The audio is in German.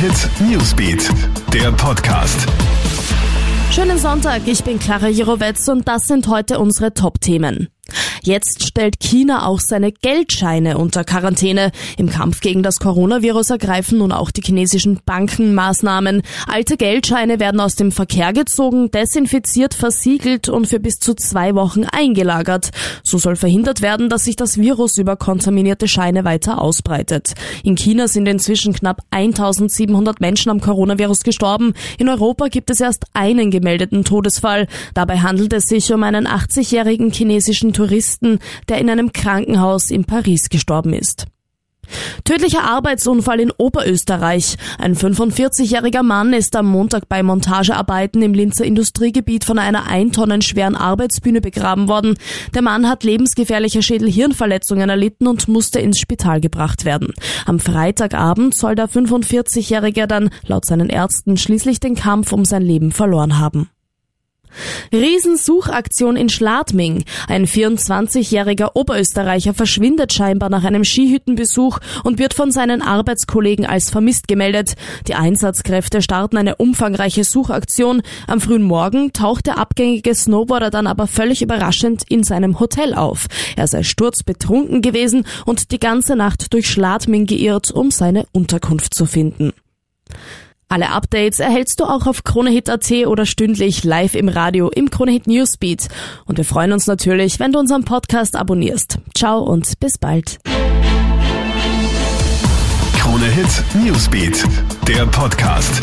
Hit Newsbeat, der Podcast. Schönen Sonntag, ich bin Clara Jirovetz und das sind heute unsere Top-Themen. Jetzt stellt China auch seine Geldscheine unter Quarantäne. Im Kampf gegen das Coronavirus ergreifen nun auch die chinesischen Banken Maßnahmen. Alte Geldscheine werden aus dem Verkehr gezogen, desinfiziert, versiegelt und für bis zu zwei Wochen eingelagert. So soll verhindert werden, dass sich das Virus über kontaminierte Scheine weiter ausbreitet. In China sind inzwischen knapp 1700 Menschen am Coronavirus gestorben. In Europa gibt es erst einen gemeldeten Todesfall. Dabei handelt es sich um einen 80-jährigen chinesischen Touristen, der in einem Krankenhaus in Paris gestorben ist. Tödlicher Arbeitsunfall in Oberösterreich. Ein 45-jähriger Mann ist am Montag bei Montagearbeiten im Linzer Industriegebiet von einer ein Tonnen schweren Arbeitsbühne begraben worden. Der Mann hat lebensgefährliche Schädel-Hirnverletzungen erlitten und musste ins Spital gebracht werden. Am Freitagabend soll der 45-jährige dann laut seinen Ärzten schließlich den Kampf um sein Leben verloren haben. Riesensuchaktion in Schladming. Ein 24-jähriger Oberösterreicher verschwindet scheinbar nach einem Skihüttenbesuch und wird von seinen Arbeitskollegen als vermisst gemeldet. Die Einsatzkräfte starten eine umfangreiche Suchaktion. Am frühen Morgen taucht der abgängige Snowboarder dann aber völlig überraschend in seinem Hotel auf. Er sei sturzbetrunken gewesen und die ganze Nacht durch Schladming geirrt, um seine Unterkunft zu finden. Alle Updates erhältst du auch auf KroneHit.at oder stündlich live im Radio im KroneHit Newsbeat. Und wir freuen uns natürlich, wenn du unseren Podcast abonnierst. Ciao und bis bald. KroneHit Newsbeat, der Podcast.